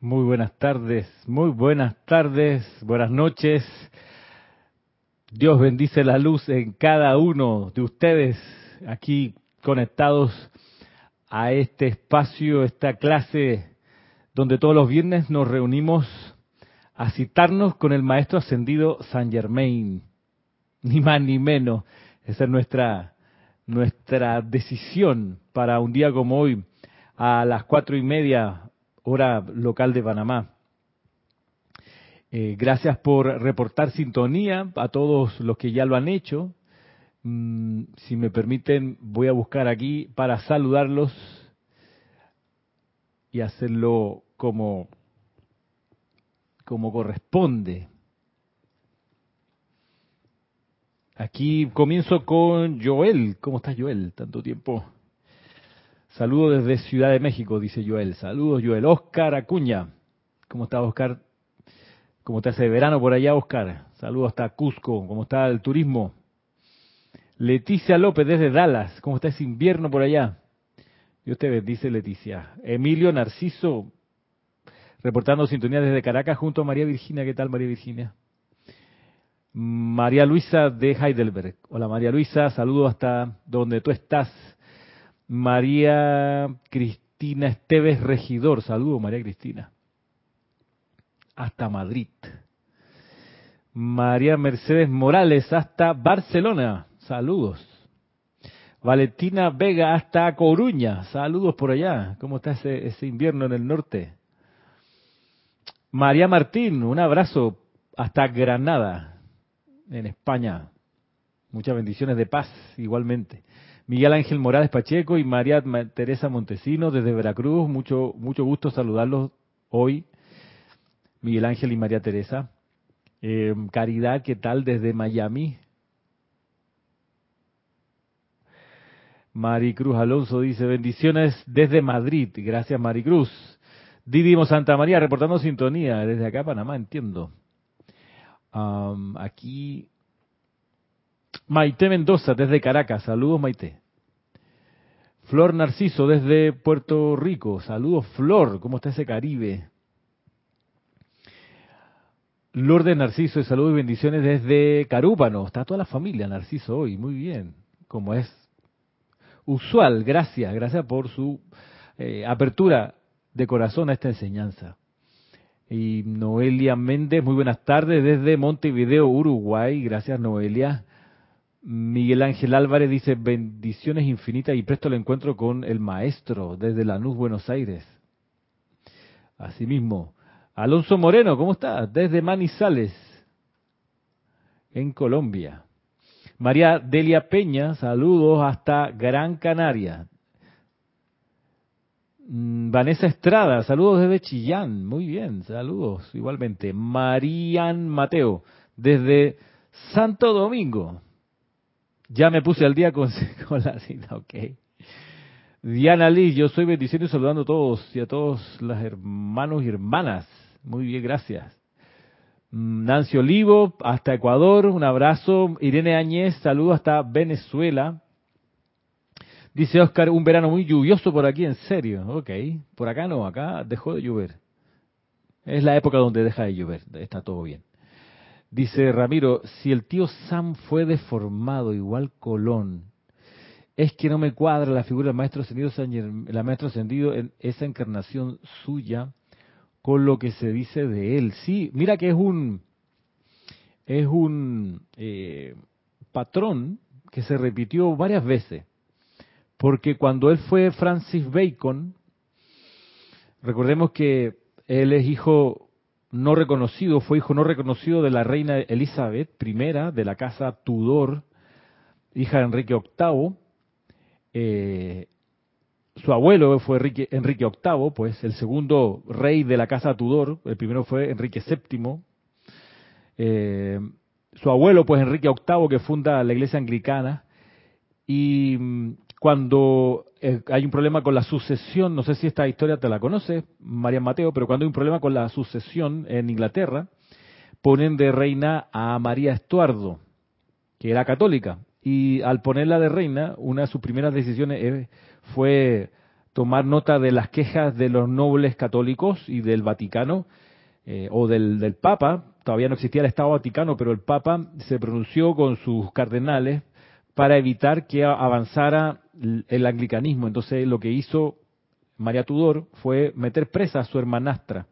Muy buenas tardes, muy buenas tardes, buenas noches. Dios bendice la luz en cada uno de ustedes aquí conectados a este espacio, esta clase donde todos los viernes nos reunimos a citarnos con el Maestro Ascendido San Germain. Ni más ni menos. Esa es nuestra, nuestra decisión para un día como hoy, a las cuatro y media hora local de Panamá. Eh, gracias por reportar sintonía a todos los que ya lo han hecho. Mm, si me permiten, voy a buscar aquí para saludarlos y hacerlo como, como corresponde. Aquí comienzo con Joel. ¿Cómo estás, Joel? Tanto tiempo. Saludos desde Ciudad de México, dice Joel. Saludos, Joel. Oscar Acuña. ¿Cómo está, Oscar? ¿Cómo te hace verano por allá, Oscar? Saludos hasta Cusco. ¿Cómo está el turismo? Leticia López desde Dallas. ¿Cómo está ese invierno por allá? Dios te bendice, Leticia. Emilio Narciso, reportando sintonía desde Caracas junto a María Virginia. ¿Qué tal, María Virginia? María Luisa de Heidelberg. Hola, María Luisa. Saludos hasta donde tú estás. María Cristina Esteves Regidor. Saludos, María Cristina. Hasta Madrid. María Mercedes Morales hasta Barcelona. Saludos. Valentina Vega hasta Coruña. Saludos por allá. ¿Cómo está ese, ese invierno en el norte? María Martín, un abrazo hasta Granada, en España. Muchas bendiciones de paz igualmente. Miguel Ángel Morales Pacheco y María Teresa Montesino desde Veracruz. Mucho, mucho gusto saludarlos hoy. Miguel Ángel y María Teresa. Eh, Caridad, ¿qué tal desde Miami? Maricruz Alonso dice, bendiciones desde Madrid. Gracias, Maricruz. Didimo Santa María, reportando sintonía desde acá, Panamá, entiendo. aquí Maite Mendoza desde Caracas, saludos Maite. Flor Narciso desde Puerto Rico, saludos Flor, ¿cómo está ese Caribe? Lourdes Narciso, saludos y bendiciones desde Carúpano, está toda la familia Narciso hoy, muy bien, como es usual, gracias, gracias por su eh, apertura de corazón a esta enseñanza. Y Noelia Méndez, muy buenas tardes desde Montevideo, Uruguay, gracias Noelia. Miguel Ángel Álvarez dice bendiciones infinitas y presto el encuentro con el maestro desde Lanús, Buenos Aires. Asimismo, Alonso Moreno, ¿cómo está? Desde Manizales, en Colombia. María Delia Peña, saludos hasta Gran Canaria. Mm, Vanessa Estrada, saludos desde Chillán, muy bien, saludos igualmente. Marían Mateo, desde Santo Domingo, ya me puse al día con, la cita, ok. Diana Liz, yo soy bendiciendo y saludando a todos y a todos los hermanos y hermanas. Muy bien, gracias. Mm, Nancy Olivo, hasta Ecuador, un abrazo. Irene Añez, saludo hasta Venezuela. Dice Oscar, un verano muy lluvioso por aquí, en serio. Ok, por acá no, acá dejó de llover. Es la época donde deja de llover, está todo bien. Dice Ramiro, si el tío Sam fue deformado igual Colón, es que no me cuadra la figura del maestro ascendido, la maestro ascendido en esa encarnación suya con lo que se dice de él. Sí, mira que es un es un eh, patrón que se repitió varias veces, porque cuando él fue Francis Bacon, recordemos que él es hijo no reconocido, fue hijo no reconocido de la reina Elizabeth I, de la casa Tudor, hija de Enrique VIII. Eh, su abuelo fue Enrique, Enrique, VIII, pues el segundo rey de la casa Tudor, el primero fue Enrique VII. Eh, su abuelo, pues Enrique VIII, que funda la iglesia anglicana. Y mm, cuando eh, hay un problema con la sucesión, no sé si esta historia te la conoce, María Mateo, pero cuando hay un problema con la sucesión en Inglaterra, ponen de reina a María Estuardo, que era católica, y al ponerla de reina, una de sus primeras decisiones fue tomar nota de las quejas de los nobles católicos y del Vaticano, eh, o del Papa, todavía no existía el Estado Vaticano, pero el Papa se pronunció con sus cardenales para evitar que avanzara el anglicanismo. Entonces lo que hizo María Tudor fue meter presa a su hermanastra,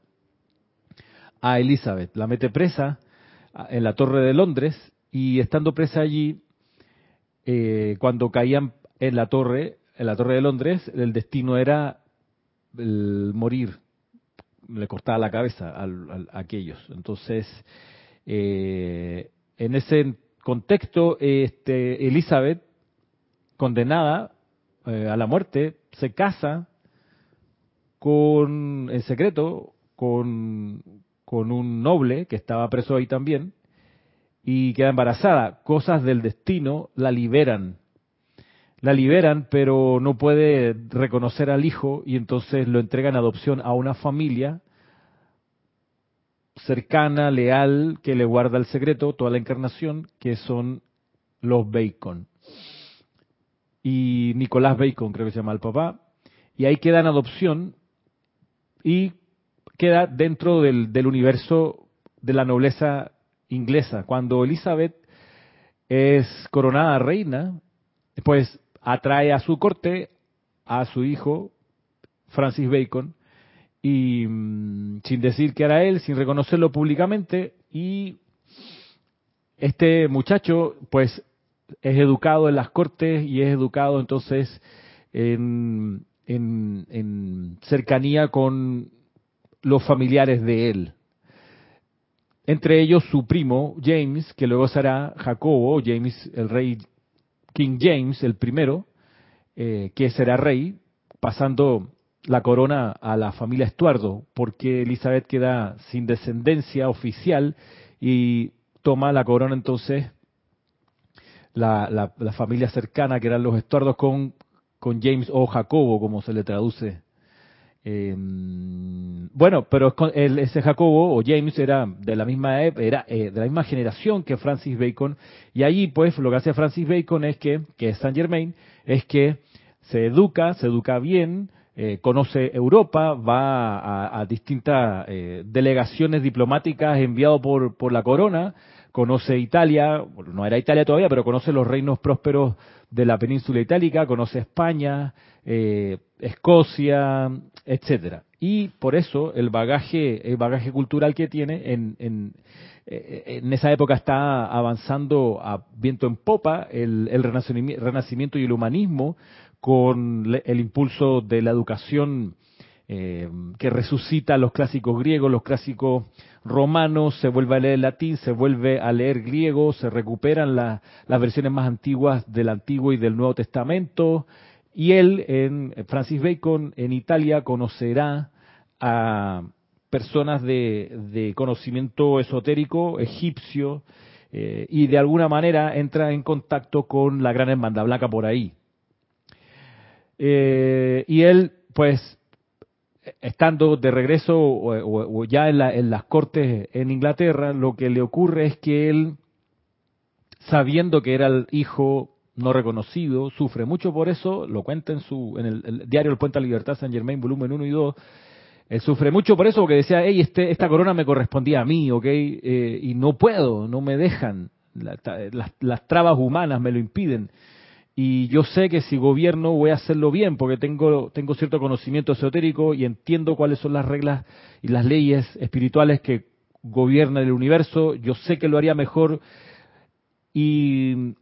a Elizabeth. La mete presa en la Torre de Londres y estando presa allí, eh, cuando caían en la torre, en la Torre de Londres, el destino era el morir, le cortaba la cabeza a, aquellos. Entonces, eh, en ese contexto, este, Elizabeth, condenada eh, a la muerte, se casa con, en secreto, con, con un noble que estaba preso ahí también, y queda embarazada. Cosas del destino la liberan la liberan, pero no puede reconocer al hijo y entonces lo entregan en adopción a una familia cercana, leal, que le guarda el secreto, toda la encarnación, que son los Bacon. Y Nicolás Bacon, creo que se llama el papá, y ahí queda en adopción y queda dentro del, del universo de la nobleza inglesa. Cuando Elizabeth es coronada reina, pues atrae a su corte a su hijo, Francis Bacon, y mm, sin decir que era él, sin reconocerlo públicamente, y este muchacho, pues, es educado en las cortes y es educado entonces en, en cercanía con los familiares de él. Entre ellos su primo James, que luego será Jacobo, James el rey King James, el primero, eh, que será rey, pasando la corona a la familia Estuardo, porque Elizabeth queda sin descendencia oficial y toma la corona entonces la, familia cercana, que eran los Estuardos, con, con James o. Jacobo, como se le traduce. Em, bueno, pero ese Jacobo o James era de la misma era eh, de la misma generación que Francis Bacon. Y allí pues lo que hace Francis Bacon es que que Saint Germain es que se educa, se educa bien, eh, conoce Europa, va a, distintas eh, delegaciones diplomáticas enviado por por la corona, conoce Italia, no era Italia todavía, pero conoce los reinos prósperos de la península itálica, conoce España, eh, Escocia, etcétera. Y por eso el bagaje, el bagaje cultural que tiene en, en, eh, esa época está avanzando a viento en popa el, el renacimiento y el humanismo con el impulso de la educación eh, que resucita los clásicos griegos, los clásicos romanos, se vuelve a leer latín, se vuelve a leer griego, se recuperan las versiones más antiguas del Antiguo y del Nuevo Testamento, y él, en Francis Bacon, en Italia, conocerá a personas de, conocimiento esotérico egipcio eh, y de alguna manera entra en contacto con la gran hermandad blanca por ahí. Eh, y él, pues, estando de regreso o, ya en, en, las cortes en Inglaterra, lo que le ocurre es que él, sabiendo que era el hijo no reconocido, sufre mucho por eso, lo cuenta en su en el, diario El Puente a la Libertad San Germain, volumen 1 y 2, él sufre mucho por eso porque decía, hey, este, esta corona me correspondía a mí, ¿ok? Eh, y no puedo, no me dejan, las, las trabas humanas me lo impiden. Y yo sé que si gobierno voy a hacerlo bien porque tengo, tengo cierto conocimiento esotérico y entiendo cuáles son las reglas y las leyes espirituales que gobiernan el universo. Yo sé que lo haría mejor y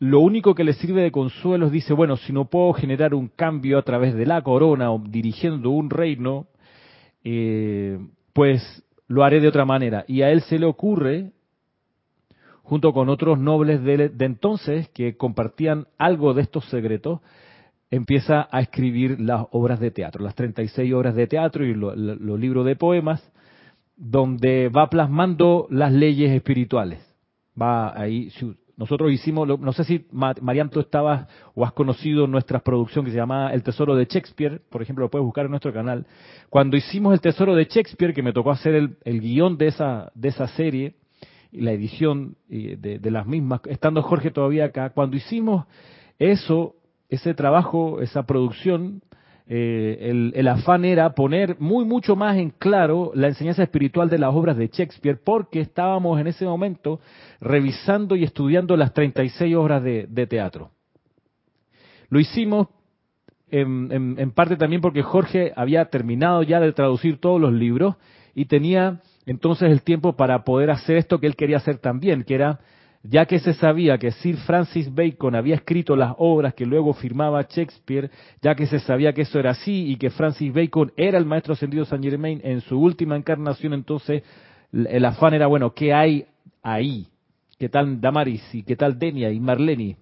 lo único que le sirve de consuelo es, dice, bueno, si no puedo generar un cambio a través de la corona o dirigiendo un reino, eh, pues lo haré de otra manera. Y a él se le ocurre, junto con otros nobles de, entonces que compartían algo de estos secretos, empieza a escribir las obras de teatro, las 36 obras de teatro y los libros de poemas, donde va plasmando las leyes espirituales. Va ahí, nosotros hicimos, no sé si Marian tú estabas o has conocido nuestra producción que se llama El Tesoro de Shakespeare, por ejemplo, lo puedes buscar en nuestro canal. Cuando hicimos El Tesoro de Shakespeare, que me tocó hacer el, guion de esa, de esa serie, la edición de, de las mismas, estando Jorge todavía acá, cuando hicimos eso, ese trabajo, esa producción, eh, el, afán era poner muy mucho más en claro la enseñanza espiritual de las obras de Shakespeare, porque estábamos en ese momento revisando y estudiando las 36 obras de, de teatro. Lo hicimos en, en, parte también porque Jorge había terminado ya de traducir todos los libros y tenía entonces el tiempo para poder hacer esto que él quería hacer también, que era ya que se sabía que Sir Francis Bacon había escrito las obras que luego firmaba Shakespeare, ya que se sabía que eso era así y que Francis Bacon era el maestro ascendido Saint Germain en su última encarnación, entonces el afán era, bueno, ¿qué hay ahí? ¿Qué tal Damaris y qué tal Denia y Marleni?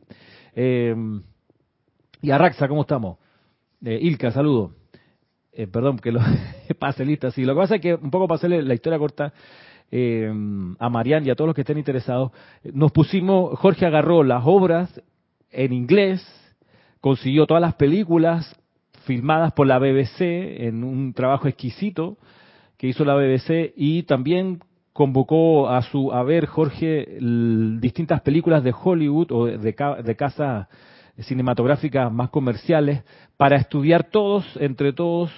Eh, y Arraxa, ¿cómo estamos? Eh, Ilka, saludo. Eh, perdón, que lo pase lista. Sí, lo que pasa es que un poco para hacerle la historia corta, eh, a Marian y a todos los que estén interesados, nos pusimos, Jorge agarró las obras en inglés, consiguió todas las películas filmadas por la BBC en un trabajo exquisito que hizo la BBC y también convocó a su a ver Jorge distintas películas de Hollywood o de, de casas cinematográficas más comerciales para estudiar todos entre todos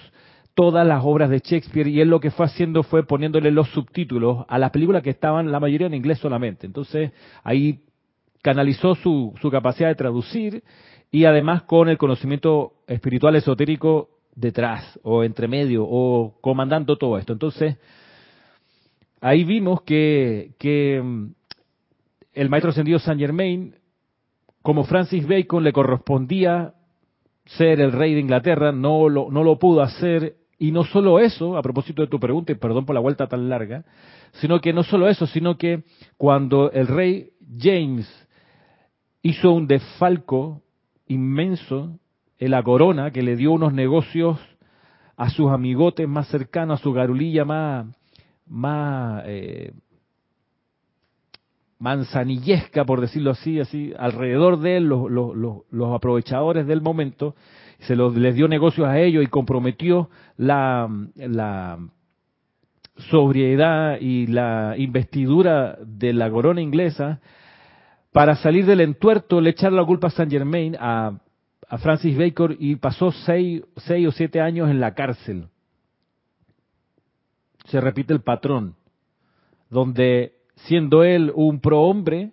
todas las obras de Shakespeare y él lo que fue haciendo fue poniéndole los subtítulos a las películas que estaban la mayoría en inglés solamente. Entonces ahí canalizó su, su capacidad de traducir y además con el conocimiento espiritual esotérico detrás o entre medio o comandando todo esto. Entonces ahí vimos que, que mm, el maestro ascendido Saint Germain, como Francis Bacon le correspondía ser el rey de Inglaterra, no lo, no lo pudo hacer. Y no solo eso, a propósito de tu pregunta, y perdón por la vuelta tan larga, sino que no solo eso, sino que cuando el rey James hizo un defalco inmenso en la corona, que le dio unos negocios a sus amigotes más cercanos, a su garulilla más, más eh, manzanillesca, por decirlo así, así alrededor de él, los, los, los aprovechadores del momento, se los, les dio negocios a ellos y comprometió la, la sobriedad y la investidura de la corona inglesa, para salir del entuerto le echaron la culpa a Saint Germain, a, a Francis Bacon, y pasó seis, seis o siete años en la cárcel. Se repite el patrón, donde siendo él un prohombre,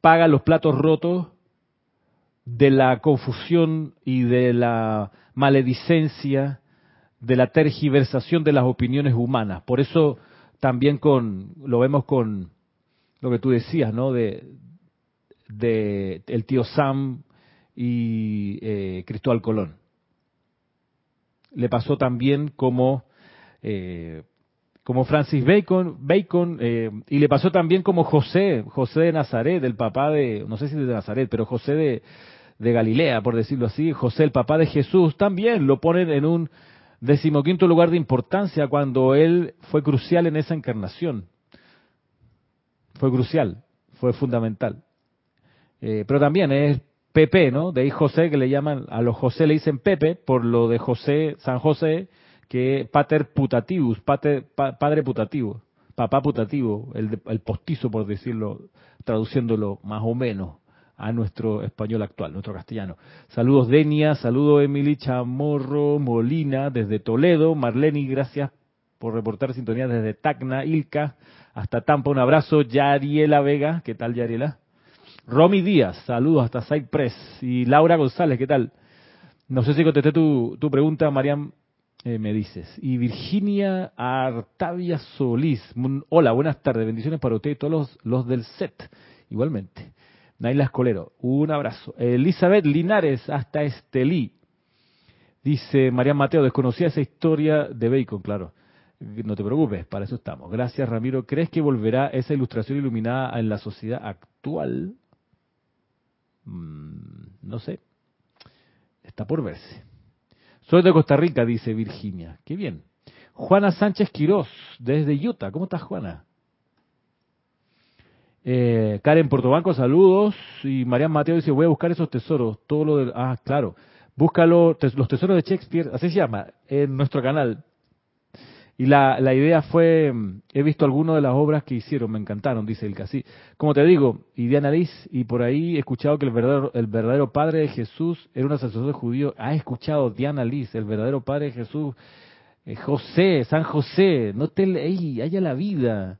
paga los platos rotos de la confusión y de la maledicencia, de la tergiversación de las opiniones humanas. Por eso también con lo vemos con lo que tú decías, ¿no? De, de el tío Sam y eh, Cristóbal Colón. Le pasó también como eh, como Francis Bacon, Bacon eh, y le pasó también como José, José de Nazaret, el papá de, no sé si de Nazaret, pero José de, Galilea, por decirlo así, José, el papá de Jesús, también lo ponen en un decimoquinto lugar de importancia cuando él fue crucial en esa encarnación. Fue crucial, fue fundamental. Eh, pero también es Pepe, ¿no? De ahí José, que le llaman, a los José le dicen Pepe, por lo de José, San José, que pater putativus, padre putativo, papá putativo, el, el postizo por decirlo, traduciéndolo más o menos a nuestro español actual, nuestro castellano. Saludos Denia, saludos Emily Chamorro Molina desde Toledo, Marleni, gracias por reportar sintonía desde Tacna, Ilka, hasta Tampa, un abrazo, Yariela Vega, ¿qué tal Yariela? Romy Díaz, saludos hasta Cypress, y Laura González, ¿qué tal? No sé si contesté tu, tu pregunta, Mariam, eh, me dices. Y Virginia Artavia Solís. Hola, buenas tardes. Bendiciones para usted y todos los, los del set. Igualmente. Naila Escolero, un abrazo. Elizabeth Linares, hasta Estelí. Dice María Mateo, desconocía esa historia de Bacon, claro. No te preocupes, para eso estamos. Gracias, Ramiro. ¿Crees que volverá esa ilustración iluminada en la sociedad actual? Mm, no sé. Está por verse. Soy de Costa Rica, dice Virginia. Qué bien. Juana Sánchez Quirós, desde Utah. ¿Cómo estás, Juana? Eh, Karen Portobanco, saludos. Y Marian Mateo dice, voy a buscar esos tesoros. Todo lo de... Ah, claro. Búscalo, los tesoros de Shakespeare, así se llama, en nuestro canal. Y la, la idea fue, he visto algunas de las obras que hicieron, me encantaron, dice el casi. Como te digo, y Diana Liz, y por ahí he escuchado que el verdadero, el verdadero padre de Jesús era un sacerdote judío. Ha escuchado Diana Liz, el verdadero padre de Jesús, eh, José, San José, no te ey, haya la vida.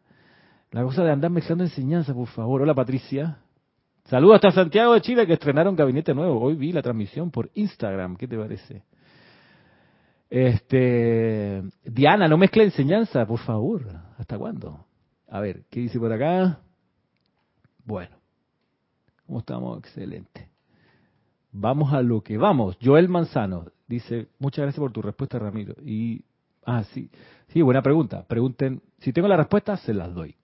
La cosa de andar mezclando enseñanza, por favor. Hola Patricia. Saludos hasta Santiago de Chile que estrenaron gabinete nuevo. Hoy vi la transmisión por Instagram. ¿Qué te parece? Este, Diana, no mezcle enseñanza, por favor. ¿Hasta cuándo? A ver, ¿qué dice por acá? Bueno, ¿cómo estamos? Excelente. Vamos a lo que vamos. Joel Manzano dice, muchas gracias por tu respuesta, Ramiro. Y, ah, sí, sí, buena pregunta. Pregunten, si tengo la respuesta, se las doy.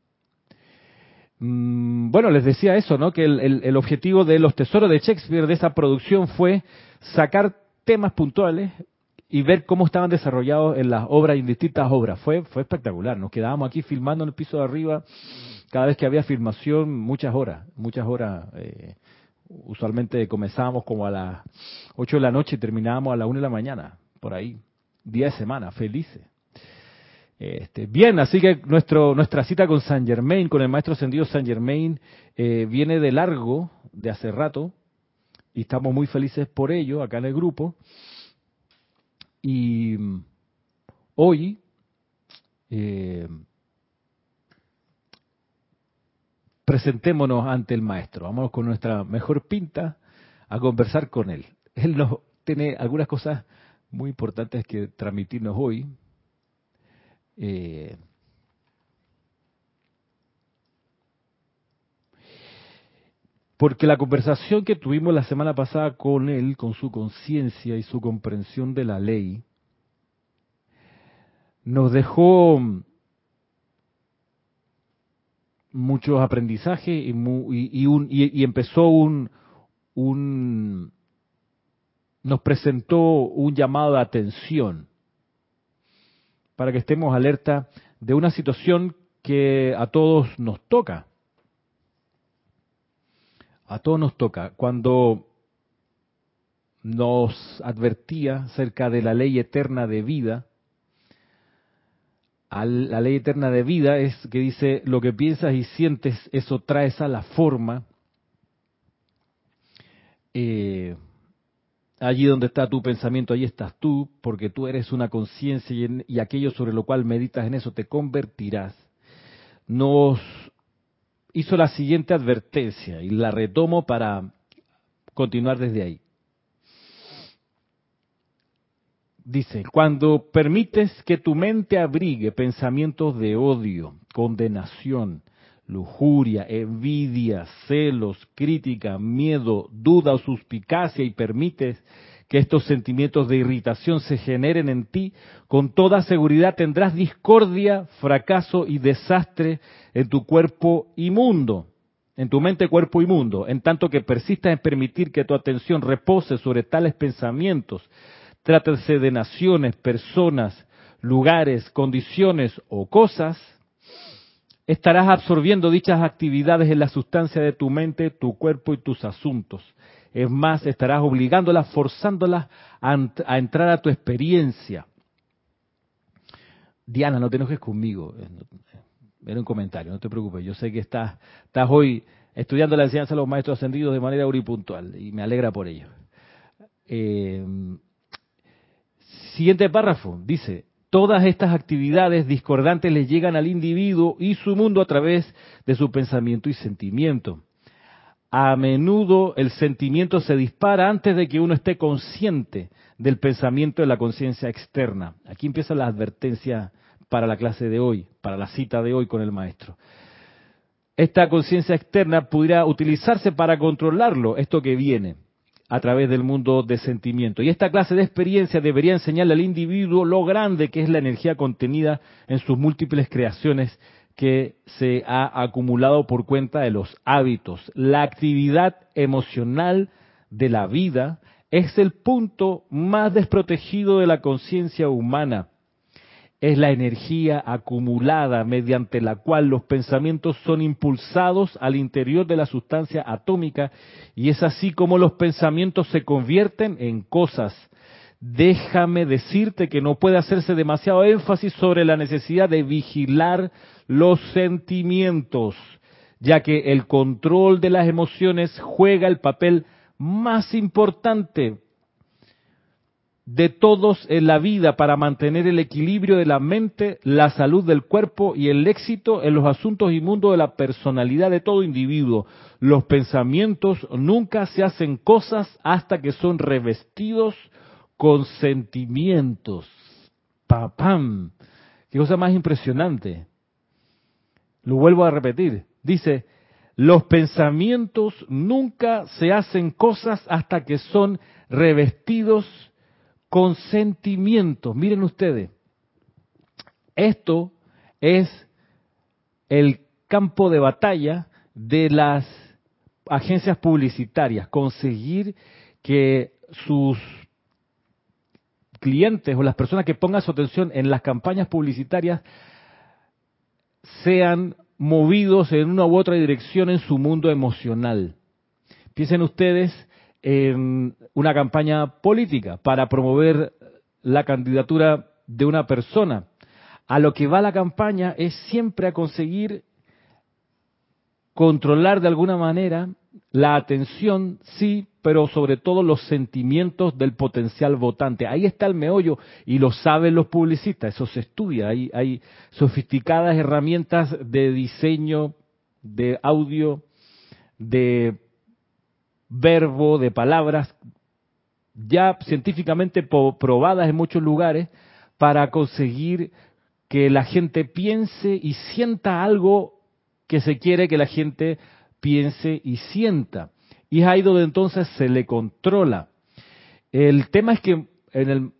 Mm, bueno, les decía eso, ¿no? Que el, el objetivo de los tesoros de Shakespeare, de esa producción, fue sacar temas puntuales y ver cómo estaban desarrollados en las obras, en distintas obras. Fue, fue espectacular. Nos quedábamos aquí filmando en el piso de arriba. Cada vez que había filmación, muchas horas, muchas horas. Eh, usualmente comenzábamos como a las 8 de la noche y terminábamos a las 1 de la mañana, por ahí. Día de semana, felices. Este, bien, así que nuestro, nuestra cita con San Germain, con el maestro ascendido San Germain, eh, viene de largo, de hace rato, y estamos muy felices por ello acá en el grupo. Y hoy eh, presentémonos ante el maestro. Vamos con nuestra mejor pinta a conversar con él. Él nos tiene algunas cosas muy importantes que transmitirnos hoy. Eh, Porque la conversación que tuvimos la semana pasada con él, con su conciencia y su comprensión de la ley, nos dejó muchos aprendizajes y, empezó un, un, nos presentó un llamado de atención para que estemos alerta de una situación que a todos nos toca a todos nos toca. Cuando nos advertía acerca de la ley eterna de vida, la ley eterna de vida es que dice, lo que piensas y sientes, eso traes a la forma. Eh, allí donde está tu pensamiento, allí estás tú, porque tú eres una conciencia y, y, aquello sobre lo cual meditas en eso te convertirás. Nos hizo la siguiente advertencia y la retomo para continuar desde ahí. Dice, cuando permites que tu mente abrigue pensamientos de odio, condenación, lujuria, envidia, celos, crítica, miedo, duda o suspicacia y permites que estos sentimientos de irritación se generen en ti, con toda seguridad tendrás discordia, fracaso y desastre en tu cuerpo inmundo, en tu mente, cuerpo inmundo, en tanto que persistas en permitir que tu atención repose sobre tales pensamientos, trátese de naciones, personas, lugares, condiciones o cosas, estarás absorbiendo dichas actividades en la sustancia de tu mente, tu cuerpo y tus asuntos. Es más, estarás obligándolas, forzándolas a, entrar a tu experiencia. Diana, no te enojes conmigo. Era un comentario, no te preocupes. Yo sé que estás, estás hoy estudiando la enseñanza de los maestros ascendidos de manera puntual y me alegra por ello. Eh, siguiente párrafo, dice, todas estas actividades discordantes le llegan al individuo y su mundo a través de su pensamiento y sentimiento a menudo el sentimiento se dispara antes de que uno esté consciente del pensamiento de la conciencia externa. Aquí empieza la advertencia para la clase de hoy, para la cita de hoy con el maestro. Esta conciencia externa pudiera utilizarse para controlarlo, esto que viene, a través del mundo de sentimiento. Y esta clase de experiencia debería enseñarle al individuo lo grande que es la energía contenida en sus múltiples creaciones que se ha acumulado por cuenta de los hábitos. La actividad emocional de la vida es el punto más desprotegido de la conciencia humana. Es la energía acumulada mediante la cual los pensamientos son impulsados al interior de la sustancia atómica y es así como los pensamientos se convierten en cosas déjame decirte que no puede hacerse demasiado énfasis sobre la necesidad de vigilar los sentimientos, ya que el control de las emociones juega el papel más importante de todos en la vida para mantener el equilibrio de la mente, la salud del cuerpo y el éxito en los asuntos inmundos de la personalidad de todo individuo. Los pensamientos nunca se hacen cosas hasta que son revestidos con sentimientos. ¡Papam! Qué cosa más impresionante. Lo vuelvo a repetir. Dice, los pensamientos nunca se hacen cosas hasta que son revestidos con sentimientos. Miren ustedes, esto es el campo de batalla de las agencias publicitarias, conseguir que sus clientes o las personas que pongan su atención en las campañas publicitarias sean movidos en una u otra dirección en su mundo emocional. Piensen ustedes en una campaña política para promover la candidatura de una persona. A lo que va la campaña es siempre a conseguir controlar de alguna manera la atención, sí, pero sobre todo los sentimientos del potencial votante. Ahí está el meollo y lo saben los publicistas, eso se estudia. Hay, hay sofisticadas herramientas de diseño, de audio, de verbo, de palabras, ya científicamente probadas en muchos lugares, para conseguir que la gente piense y sienta algo que se quiere que la gente piense y sienta. Y es ahí donde entonces se le controla. El tema es que en el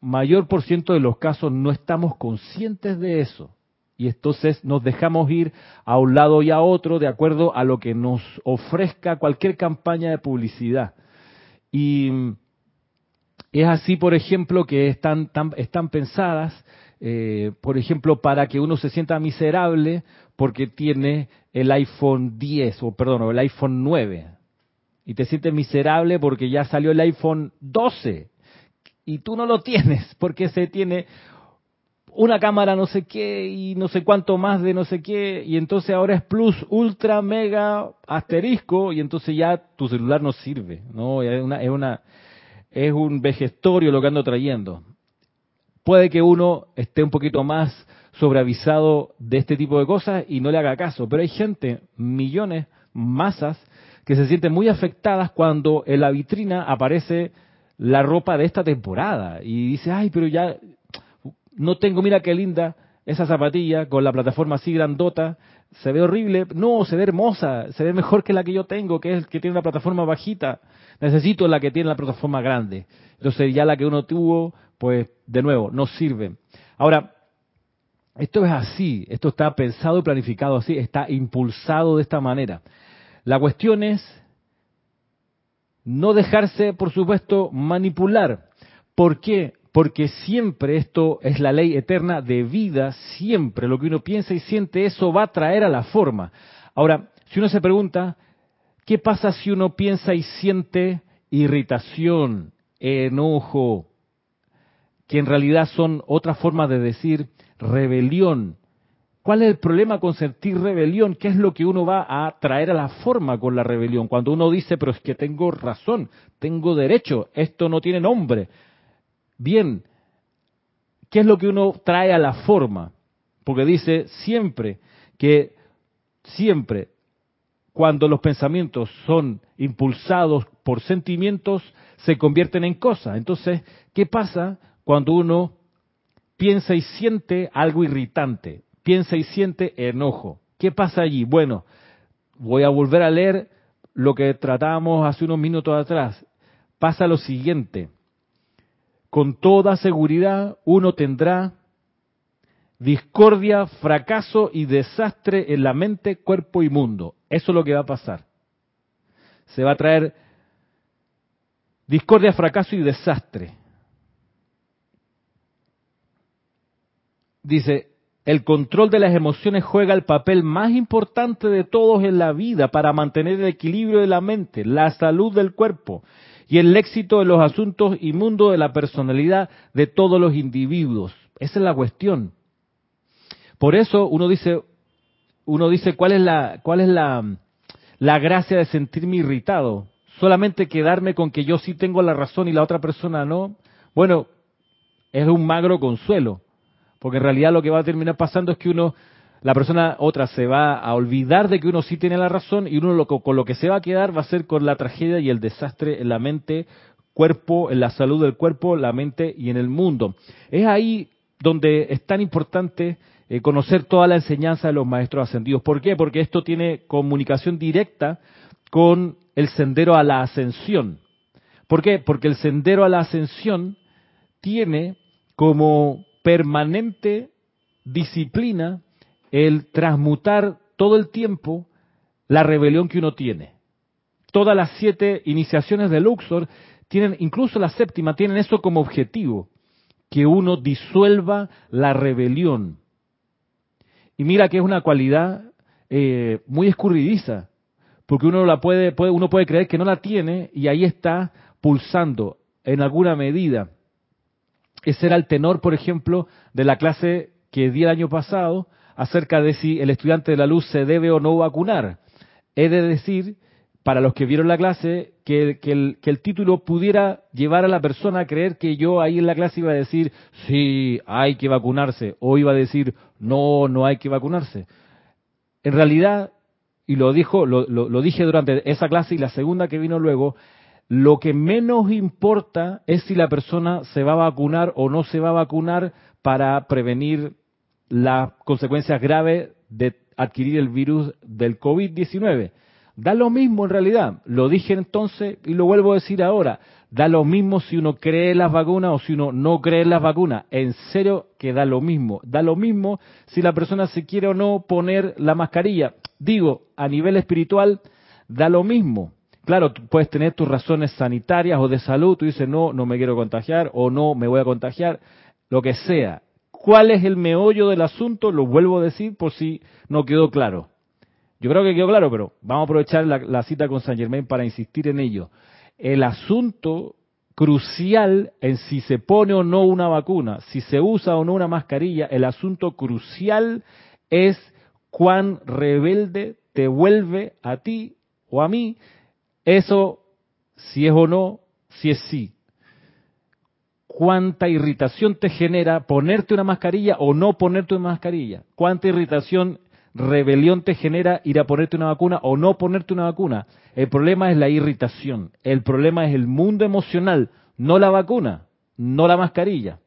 mayor por ciento de los casos no estamos conscientes de eso y entonces nos dejamos ir a un lado y a otro de acuerdo a lo que nos ofrezca cualquier campaña de publicidad. Y es así, por ejemplo, que están, están pensadas, eh, por ejemplo, para que uno se sienta miserable porque tiene el iPhone 10, o perdón, el iPhone 9. Y te sientes miserable porque ya salió el iPhone 12 y tú no lo tienes porque se tiene una cámara no sé qué y no sé cuánto más de no sé qué. Y entonces ahora es plus ultra mega asterisco y entonces ya tu celular no sirve no es una es una es un vejestorio lo que ando trayendo puede que uno esté un poquito más sobreavisado de este tipo de cosas y no le haga caso pero hay gente millones masas que se sienten muy afectadas cuando en la vitrina aparece la ropa de esta temporada y dice ay pero ya no tengo, mira qué linda esa zapatilla con la plataforma así grandota, se ve horrible, no, se ve hermosa, se ve mejor que la que yo tengo, que es que tiene una plataforma bajita, necesito la que tiene la plataforma grande. Entonces ya la que uno tuvo, pues de nuevo, no sirve. Ahora, esto es así, esto está pensado y planificado así, está impulsado de esta manera. La cuestión es no dejarse, por supuesto, manipular. ¿Por qué? Porque siempre esto es la ley eterna de vida, siempre lo que uno piensa y siente, eso va a traer a la forma. Ahora, si uno se pregunta, ¿qué pasa si uno piensa y siente irritación, enojo, que en realidad son otra forma de decir rebelión? ¿Cuál es el problema con sentir rebelión? ¿Qué es lo que uno va a traer a la forma con la rebelión? Cuando uno dice, pero es que tengo razón, tengo derecho, esto no tiene nombre bien, ¿qué es lo que uno trae a la forma? Porque dice siempre que siempre cuando los pensamientos son impulsados por sentimientos, se convierten en cosas. Entonces, ¿qué pasa cuando uno piensa y siente algo irritante? Piensa y siente enojo. ¿Qué pasa allí? Bueno, voy a volver a leer lo que tratábamos hace unos minutos atrás. Pasa lo siguiente con toda seguridad uno tendrá discordia, fracaso y desastre en la mente, cuerpo y mundo. Eso es lo que va a pasar. Se va a traer discordia, fracaso y desastre. Dice, el control de las emociones juega el papel más importante de todos en la vida para mantener el equilibrio de la mente, la salud del cuerpo y el éxito de los asuntos inmundos de la personalidad de todos los individuos. Esa es la cuestión. Por eso uno dice, uno dice cuál es la, cuál es la, la gracia de sentirme irritado. Solamente quedarme con que yo sí tengo la razón y la otra persona no. Bueno, es un magro consuelo, porque en realidad lo que va a terminar pasando es que uno, la persona otra se va a olvidar de que uno sí tiene la razón y uno lo, con lo que se va a quedar va a ser con la tragedia y el desastre en la mente, cuerpo, en la salud del cuerpo, la mente y en el mundo. Es ahí donde es tan importante eh, conocer toda la enseñanza de los maestros ascendidos. ¿Por qué? Porque esto tiene comunicación directa con el sendero a la ascensión. ¿Por qué? Porque el sendero a la ascensión tiene como permanente disciplina el transmutar todo el tiempo la rebelión que uno tiene. Todas las siete iniciaciones de Luxor tienen, incluso la séptima, tienen eso como objetivo, que uno disuelva la rebelión. Y mira que es una cualidad eh, muy escurridiza, porque uno la puede, puede, uno puede creer que no la tiene y ahí está pulsando en alguna medida. Ese era el tenor, por ejemplo, de la clase que di el año pasado acerca de si el estudiante de la luz se debe o no vacunar. He de decir, para los que vieron la clase, que, el, que el título pudiera llevar a la persona a creer que yo ahí en la clase iba a decir, sí, hay que vacunarse, o iba a decir, no, no hay que vacunarse. En realidad, y lo, dijo, lo, lo dije durante esa clase y la segunda que vino luego, lo que menos importa es si la persona se va a vacunar o no se va a vacunar para prevenir las consecuencias graves de adquirir el virus del COVID-19. Da lo mismo en realidad, lo dije entonces y lo vuelvo a decir ahora, da lo mismo si uno cree en las vacunas o si uno no cree en las vacunas, en serio que da lo mismo, da lo mismo si la persona se quiere o no poner la mascarilla. Digo, a nivel espiritual, da lo mismo. Claro, puedes tener tus razones sanitarias o de salud, tú dices, no, no me quiero contagiar o no, me voy a contagiar, lo que sea. ¿Cuál es el meollo del asunto? Lo vuelvo a decir por si no quedó claro. Yo creo que quedó claro, pero vamos a aprovechar la, cita con San Germain para insistir en ello. El asunto crucial en si se pone o no una vacuna, si se usa o no una mascarilla, el asunto crucial es cuán rebelde te vuelve a ti o a mí eso, si es o no, si es sí. ¿Cuánta irritación te genera ponerte una mascarilla o no ponerte una mascarilla? ¿Cuánta irritación, rebelión te genera ir a ponerte una vacuna o no ponerte una vacuna? El problema es la irritación. El problema es el mundo emocional, no la vacuna, no la mascarilla.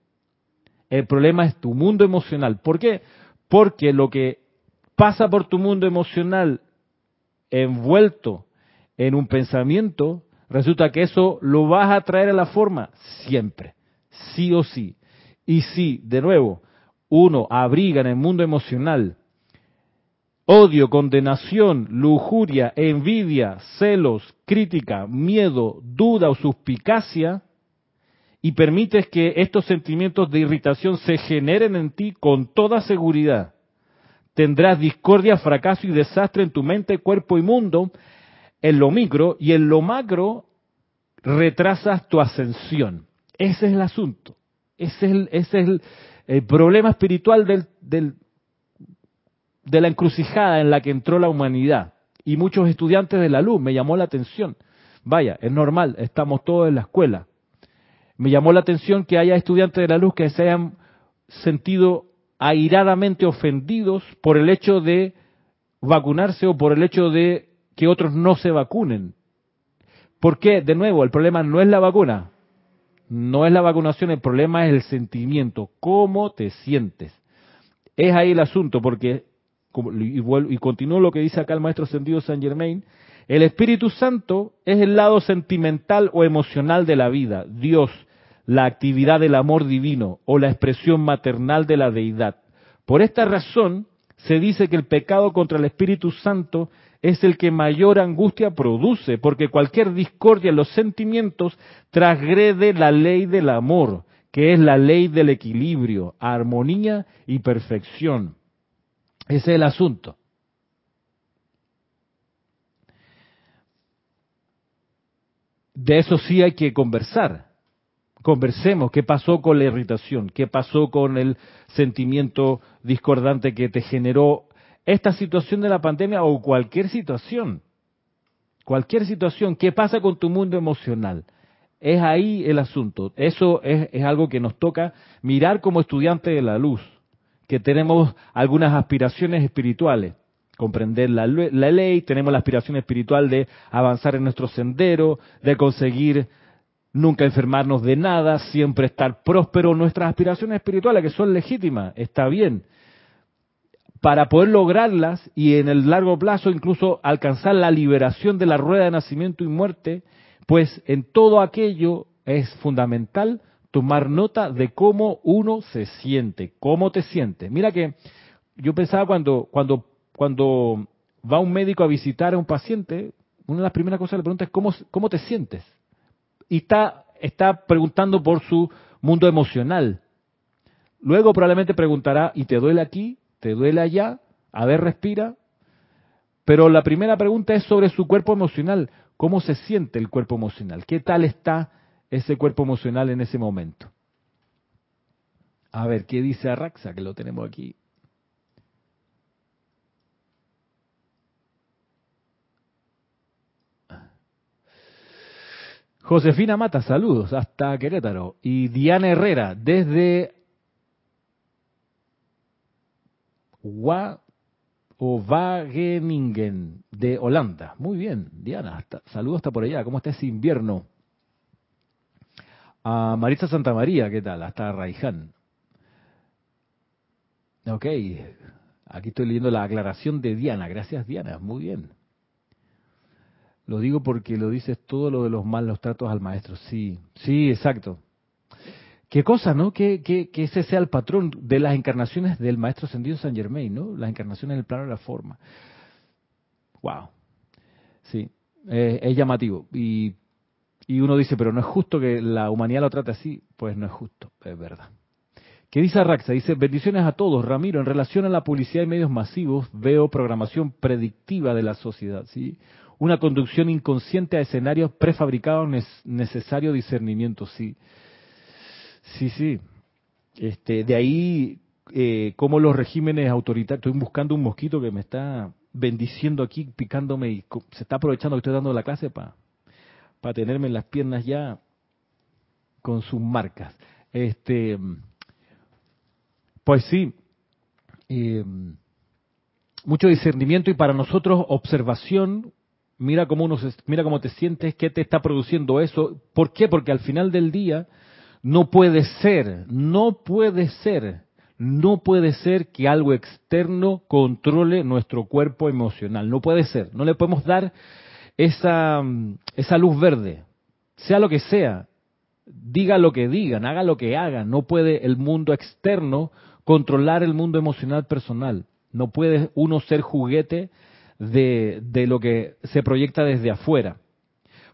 El problema es tu mundo emocional. ¿Por qué? Porque lo que pasa por tu mundo emocional envuelto en un pensamiento, resulta que eso lo vas a traer a la forma siempre, sí o sí. Y si, de nuevo, uno abriga en el mundo emocional odio, condenación, lujuria, envidia, celos, crítica, miedo, duda o suspicacia, y permites que estos sentimientos de irritación se generen en ti con toda seguridad, tendrás discordia, fracaso y desastre en tu mente, cuerpo y mundo, en lo micro y en lo macro retrasas tu ascensión. Ese es el asunto. Ese es el, ese es el, problema espiritual del, del, de la encrucijada en la que entró la humanidad. Y muchos estudiantes de la luz me llamó la atención. Vaya, es normal, estamos todos en la escuela. Me llamó la atención que haya estudiantes de la luz que se hayan sentido airadamente ofendidos por el hecho de vacunarse o por el hecho de que otros no se vacunen. ¿Por qué? De nuevo, el problema no es la vacuna, no es la vacunación, el problema es el sentimiento, cómo te sientes. Es ahí el asunto, porque, y, y continúo lo que dice acá el maestro sentido San Germain, el Espíritu Santo es el lado sentimental o emocional de la vida, Dios, la actividad del amor divino o la expresión maternal de la deidad. Por esta razón, se dice que el pecado contra el Espíritu Santo es el que mayor angustia produce, porque cualquier discordia en los sentimientos transgrede la ley del amor, que es la ley del equilibrio, armonía y perfección. Ese es el asunto. de eso sí hay que conversar. Conversemos qué pasó con la irritación, qué pasó con el sentimiento discordante que te generó esta situación de la pandemia o cualquier situación. Cualquier situación, ¿qué pasa con tu mundo emocional? Es ahí el asunto. Eso es, es algo que nos toca mirar como estudiante de la luz, que tenemos algunas aspiraciones espirituales comprender la, la, ley, tenemos la aspiración espiritual de avanzar en nuestro sendero, de conseguir nunca enfermarnos de nada, siempre estar próspero. Nuestras aspiraciones espirituales, que son legítimas, está bien. Para poder lograrlas y en el largo plazo incluso alcanzar la liberación de la rueda de nacimiento y muerte, pues en todo aquello es fundamental tomar nota de cómo uno se siente, cómo te sientes. Mira que yo pensaba cuando, cuando cuando va un médico a visitar a un paciente, una de las primeras cosas que le pregunta es ¿cómo, cómo te sientes? Y está, está preguntando por su mundo emocional. Luego probablemente preguntará, ¿y te duele aquí? ¿Te duele allá? A ver, respira. Pero la primera pregunta es sobre su cuerpo emocional. ¿Cómo se siente el cuerpo emocional? ¿Qué tal está ese cuerpo emocional en ese momento? A ver, ¿qué dice Arraxa? Que lo tenemos aquí. Josefina Mata, saludos hasta Querétaro. Y Diana Herrera, desde Wa o Wageningen, de Holanda. Muy bien, Diana, saludos hasta por allá. ¿Cómo está ese invierno? A Marisa Santa María, ¿qué tal? Hasta Raiján. Ok, aquí estoy leyendo la aclaración de Diana. Gracias, Diana. Muy bien. Lo digo porque lo dices todo lo de los malos tratos al maestro. Sí, sí, exacto. Qué cosa, ¿no? Que, que, que ese sea el patrón de las encarnaciones del maestro ascendido San Germain, ¿no? Las encarnaciones del plano de la forma. Wow. Sí, es llamativo. Y, y uno dice, pero no es justo que la humanidad lo trate así. Pues no es justo, es verdad. ¿Qué dice Arraxa? Dice, bendiciones a todos. Ramiro, en relación a la publicidad y medios masivos, veo programación predictiva de la sociedad. ¿sí? una conducción inconsciente a escenarios prefabricados, necesario discernimiento, sí. Sí, sí. Este, de ahí, eh, como los regímenes autoritarios, estoy buscando un mosquito que me está bendiciendo aquí, picándome y se está aprovechando que estoy dando la clase para para tenerme en las piernas ya con sus marcas. Este, pues sí, eh, mucho discernimiento y para nosotros observación mira cómo, uno mira cómo te sientes, qué te está produciendo eso. ¿Por qué? Porque al final del día no puede ser, no puede ser, no puede ser que algo externo controle nuestro cuerpo emocional. No puede ser. No le podemos dar esa, esa luz verde, sea lo que sea. Diga lo que digan, haga lo que hagan. No puede el mundo externo controlar el mundo emocional personal. No puede uno ser juguete de, lo que se proyecta desde afuera.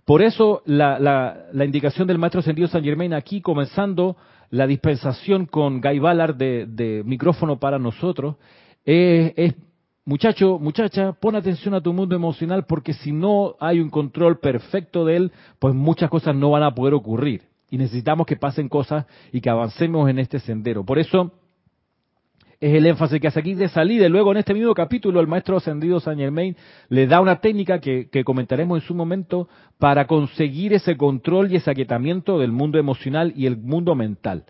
Por eso la, la, indicación del maestro ascendido San Germain aquí, comenzando la dispensación con Guy Ballard de, micrófono para nosotros, es, muchacho, muchacha, pon atención a tu mundo emocional porque si no hay un control perfecto de él, pues muchas cosas no van a poder ocurrir. Y necesitamos que pasen cosas y que avancemos en este sendero. Por eso, es el énfasis que hace aquí de salida. Luego en este mismo capítulo el maestro ascendido Saint Germain le da una técnica que, comentaremos en su momento para conseguir ese control y ese aquietamiento del mundo emocional y el mundo mental.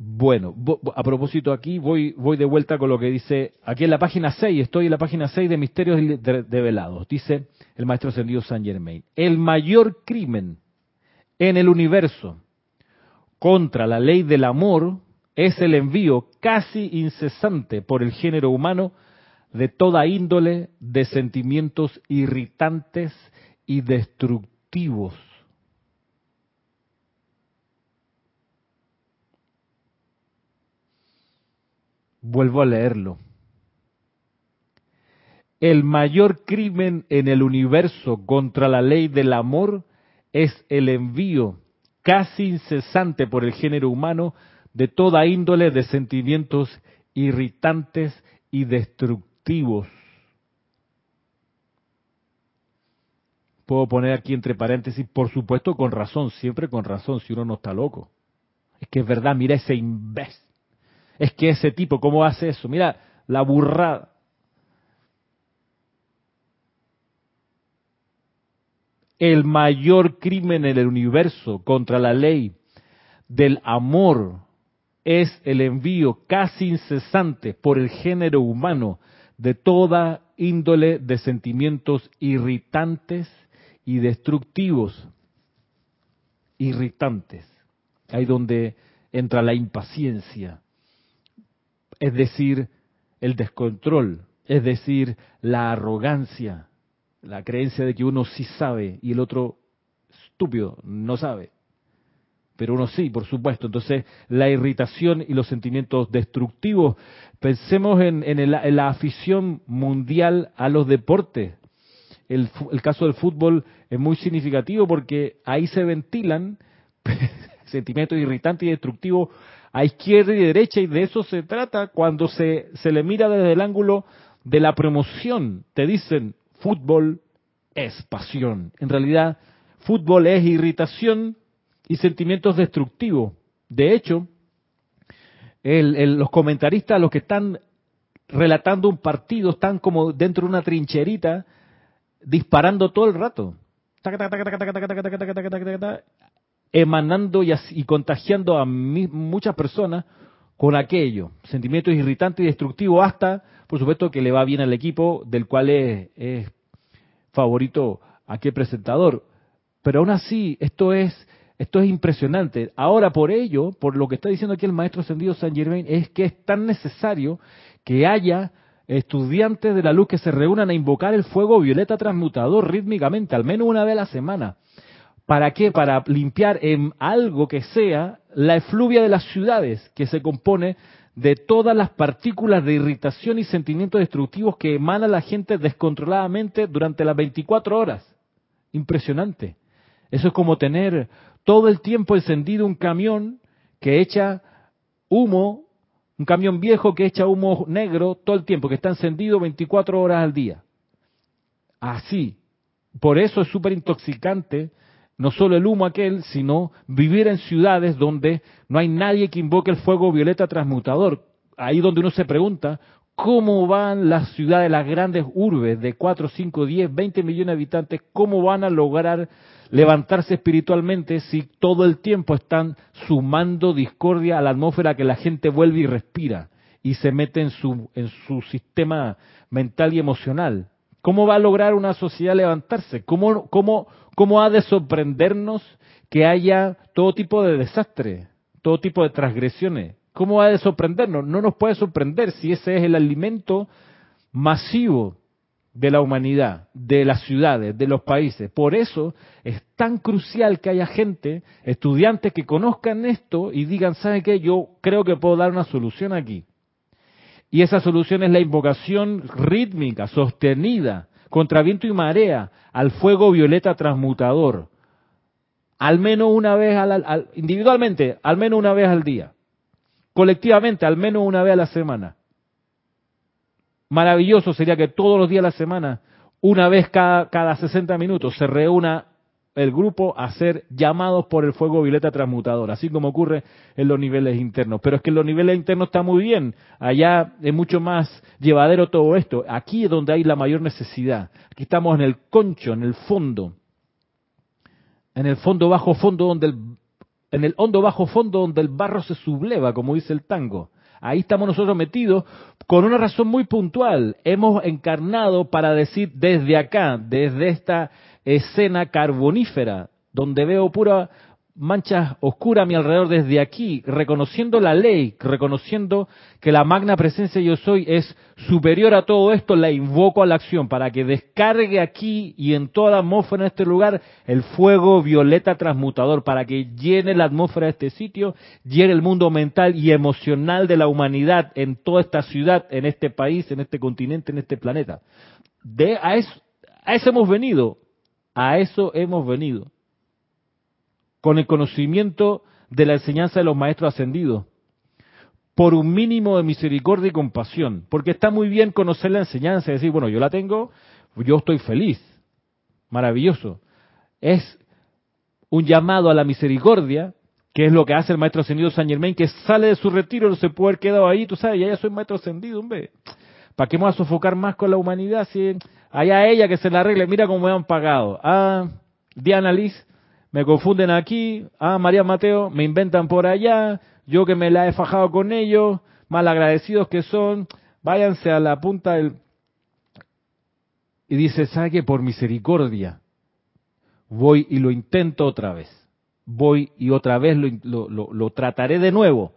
Bueno, a propósito aquí voy, voy de vuelta con lo que dice aquí en la página 6, estoy en la página 6 de Misterios Develados. Dice el maestro ascendido Saint Germain, el mayor crimen en el universo contra la ley del amor es el envío casi incesante por el género humano de toda índole de sentimientos irritantes y destructivos. Vuelvo a leerlo. El mayor crimen en el universo contra la ley del amor es el envío casi incesante por el género humano de toda índole de sentimientos irritantes y destructivos. Puedo poner aquí entre paréntesis, por supuesto, con razón, siempre con razón, si uno no está loco. Es que es verdad, mira ese imbécil. Es que ese tipo, ¿cómo hace eso? Mira la burrada. El mayor crimen en el universo contra la ley del amor es el envío casi incesante por el género humano de toda índole de sentimientos irritantes y destructivos. Irritantes. Ahí donde entra la impaciencia, es decir, el descontrol, es decir, la arrogancia, la creencia de que uno sí sabe y el otro estúpido no sabe pero uno sí, por supuesto. Entonces, la irritación y los sentimientos destructivos. Pensemos en, la afición mundial a los deportes. El, caso del fútbol es muy significativo porque ahí se ventilan sentimientos irritantes y destructivos a izquierda y derecha y de eso se trata cuando se, se le mira desde el ángulo de la promoción. Te dicen, fútbol es pasión. En realidad, fútbol es irritación y sentimientos destructivos. De hecho, los comentaristas, los que están relatando un partido, están como dentro de una trincherita, disparando todo el rato, emanando y, contagiando a muchas personas con aquello, sentimientos irritantes y destructivos, hasta, por supuesto, que le va bien al equipo del cual es, es favorito aquel presentador. Pero aún así, esto es esto es impresionante. Ahora, por ello, por lo que está diciendo aquí el maestro ascendido San Germain, es que es tan necesario que haya estudiantes de la luz que se reúnan a invocar el fuego violeta transmutador rítmicamente, al menos una vez a la semana. ¿Para qué? Para limpiar en algo que sea la efluvia de las ciudades, que se compone de todas las partículas de irritación y sentimientos destructivos que emana la gente descontroladamente durante las 24 horas. Impresionante. Eso es como tener todo el tiempo encendido un camión que echa humo, un camión viejo que echa humo negro todo el tiempo, que está encendido 24 horas al día. Así. Por eso es súper intoxicante no solo el humo aquel, sino vivir en ciudades donde no hay nadie que invoque el fuego violeta transmutador. Ahí donde uno se pregunta, ¿cómo van las ciudades, las grandes urbes de 4, 5, 10, 20 millones de habitantes, cómo van a lograr levantarse espiritualmente si todo el tiempo están sumando discordia a la atmósfera que la gente vuelve y respira y se mete en su, en su sistema mental y emocional. ¿Cómo va a lograr una sociedad levantarse? ¿Cómo, cómo, cómo ha de sorprendernos que haya todo tipo de desastre, todo tipo de transgresiones? ¿Cómo ha de sorprendernos? No nos puede sorprender si ese es el alimento masivo de la humanidad, de las ciudades, de los países. Por eso es tan crucial que haya gente, estudiantes que conozcan esto y digan, ¿sabe qué? Yo creo que puedo dar una solución aquí. Y esa solución es la invocación rítmica, sostenida, contra viento y marea, al fuego violeta transmutador. Al menos una vez, al, individualmente, al menos una vez al día. Colectivamente, al menos una vez a la semana. Maravilloso sería que todos los días de la semana, una vez cada, cada 60 minutos, se reúna el grupo a ser llamados por el fuego violeta transmutador, así como ocurre en los niveles internos. Pero es que en los niveles internos está muy bien, allá es mucho más llevadero todo esto. Aquí es donde hay la mayor necesidad. Aquí estamos en el concho, en el fondo, en el fondo bajo fondo donde el, en el hondo bajo fondo donde el barro se subleva, como dice el tango. Ahí estamos nosotros metidos con una razón muy puntual. Hemos encarnado para decir desde acá, desde esta escena carbonífera, donde veo pura manchas oscuras a mi alrededor desde aquí, reconociendo la ley, reconociendo que la magna presencia yo soy es superior a todo esto, la invoco a la acción para que descargue aquí y en toda la atmósfera de este lugar el fuego violeta transmutador, para que llene la atmósfera de este sitio, llene el mundo mental y emocional de la humanidad en toda esta ciudad, en este país, en este continente, en este planeta. De, a, eso, a eso hemos venido, a eso hemos venido con el conocimiento de la enseñanza de los maestros ascendidos, por un mínimo de misericordia y compasión, porque está muy bien conocer la enseñanza y decir, bueno, yo la tengo, yo estoy feliz, maravilloso. Es un llamado a la misericordia, que es lo que hace el maestro ascendido San Germain, que sale de su retiro, no se puede haber quedado ahí, tú sabes, ya, soy maestro ascendido. ¿Para qué vamos a sofocar más con la humanidad si allá ella que se la arregle? Mira cómo me han pagado. Ah, Diana Liz, me confunden aquí. Ah, María Mateo, me inventan por allá. Yo que me la he fajado con ellos, mal agradecidos que son. Váyanse a la punta del... Y dice, ¿sabe? Por misericordia, voy y lo intento otra vez. Voy y otra vez lo, lo, trataré de nuevo.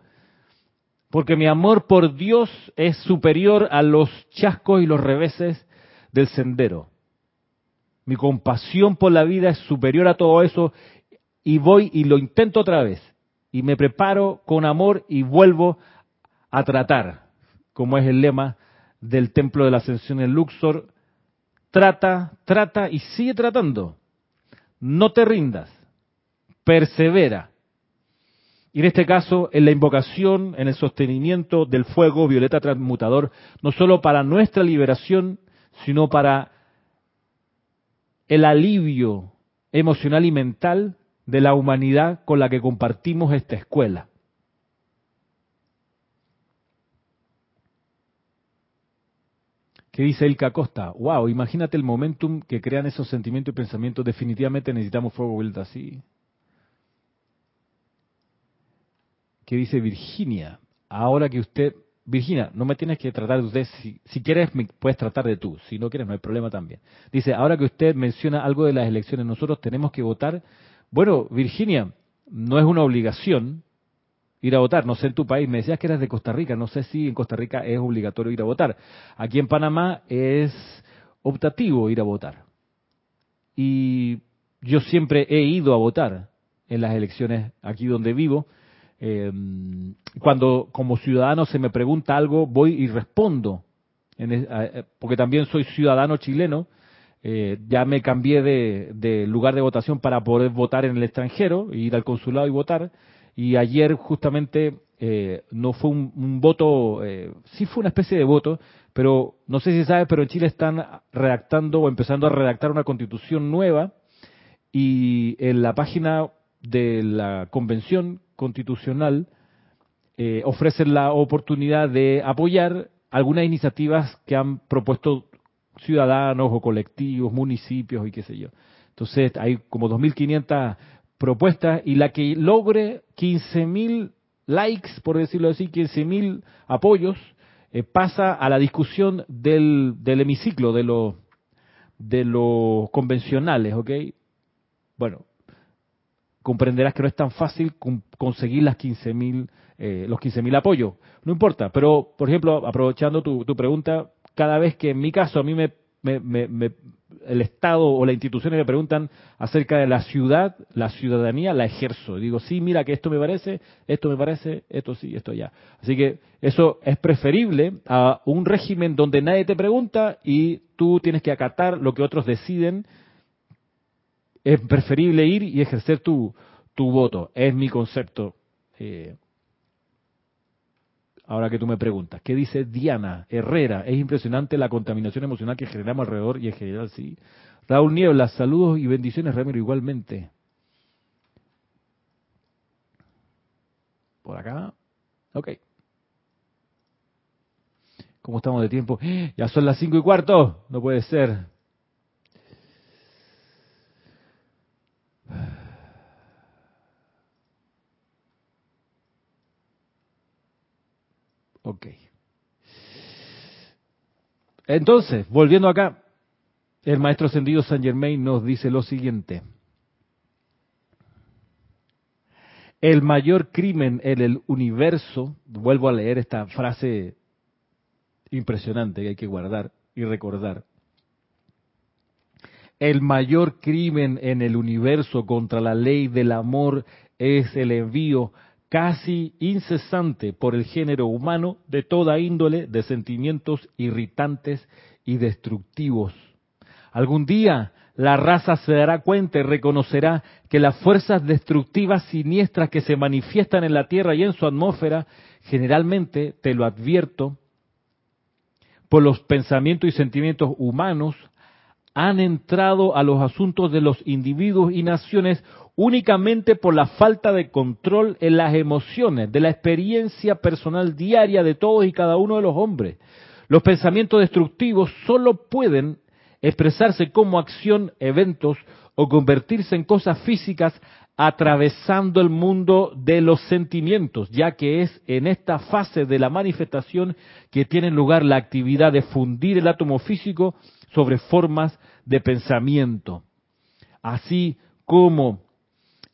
Porque mi amor por Dios es superior a los chascos y los reveses del sendero. Mi compasión por la vida es superior a todo eso y voy y lo intento otra vez. Y me preparo con amor y vuelvo a tratar, como es el lema del Templo de la Ascensión en Luxor. Trata, trata y sigue tratando. No te rindas. Persevera. Y en este caso, en la invocación, en el sostenimiento del fuego violeta transmutador, no solo para nuestra liberación, sino para el alivio emocional y mental de la humanidad con la que compartimos esta escuela. ¿Qué dice Ilka Costa? Wow, imagínate el momentum que crean esos sentimientos y pensamientos. Definitivamente necesitamos fuego vuelta así. ¿Qué dice Virginia? Ahora que usted, Virginia, no me tienes que tratar de usted, si, quieres me puedes tratar de tú, si no quieres no hay problema también. Dice, ahora que usted menciona algo de las elecciones, nosotros tenemos que votar. Bueno, Virginia, no es una obligación, ir a votar. No sé en tu país, me decías que eras de Costa Rica, no sé si en Costa Rica es obligatorio ir a votar. Aquí en Panamá es optativo ir a votar. Y yo siempre he ido a votar en las elecciones aquí donde vivo. Eh, cuando como ciudadano se me pregunta algo, voy y respondo, porque también soy ciudadano chileno. Eh, ya me cambié de, lugar de votación para poder votar en el extranjero, ir al consulado y votar. Y ayer justamente eh, no fue un, voto, eh, sí fue una especie de voto, pero no sé si sabes, pero en Chile están redactando o empezando a redactar una constitución nueva y en la página de la convención constitucional eh, ofrecen la oportunidad de apoyar algunas iniciativas que han propuesto ciudadanos o colectivos, municipios y qué sé yo. Entonces hay como 2.500 propuesta y la que logre 15.000 likes, por decirlo así, 15.000 apoyos, eh, pasa a la discusión del, del hemiciclo, de los de los convencionales, ¿ok? Bueno, comprenderás que no es tan fácil conseguir las 15.000 eh, los 15.000 apoyos. No importa, pero, por ejemplo, aprovechando tu, tu pregunta, cada vez que en mi caso a mí me me, el Estado o las instituciones me preguntan acerca de la ciudad, la ciudadanía, la ejerzo. Digo, sí, mira que esto me parece, esto me parece, esto sí, esto ya. Así que eso es preferible a un régimen donde nadie te pregunta y tú tienes que acatar lo que otros deciden. Es preferible ir y ejercer tu, tu voto. Es mi concepto. Eh, Ahora que tú me preguntas, ¿qué dice Diana Herrera? Es impresionante la contaminación emocional que generamos alrededor y en general sí. Raúl Niebla, saludos y bendiciones, Ramiro, igualmente. Por acá. Ok. ¿Cómo estamos de tiempo? Ya son las cinco y cuarto. No puede ser. Ok. Entonces, volviendo acá, el maestro ascendido San Germain nos dice lo siguiente. El mayor crimen en el universo, vuelvo a leer esta frase impresionante que hay que guardar y recordar. El mayor crimen en el universo contra la ley del amor es el envío casi incesante por el género humano de toda índole de sentimientos irritantes y destructivos. Algún día la raza se dará cuenta y reconocerá que las fuerzas destructivas siniestras que se manifiestan en la Tierra y en su atmósfera, generalmente, te lo advierto, por los pensamientos y sentimientos humanos, han entrado a los asuntos de los individuos y naciones únicamente por la falta de control en las emociones, de la experiencia personal diaria de todos y cada uno de los hombres. Los pensamientos destructivos solo pueden expresarse como acción, eventos o convertirse en cosas físicas atravesando el mundo de los sentimientos, ya que es en esta fase de la manifestación que tiene lugar la actividad de fundir el átomo físico sobre formas de pensamiento. Así como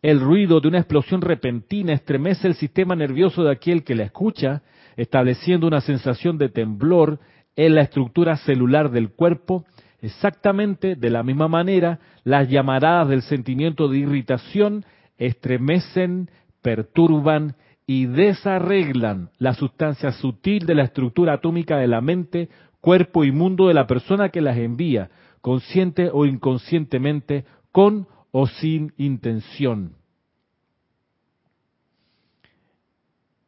el ruido de una explosión repentina estremece el sistema nervioso de aquel que la escucha, estableciendo una sensación de temblor en la estructura celular del cuerpo, exactamente de la misma manera, las llamaradas del sentimiento de irritación estremecen, perturban y desarreglan la sustancia sutil de la estructura atómica de la mente, cuerpo y mundo de la persona que las envía, consciente o inconscientemente, con o sin intención.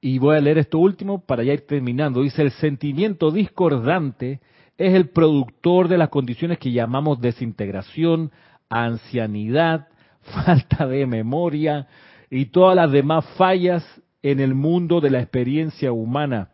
Y voy a leer esto último para ya ir terminando. Dice, el sentimiento discordante es el productor de las condiciones que llamamos desintegración, ancianidad, falta de memoria y todas las demás fallas en el mundo de la experiencia humana.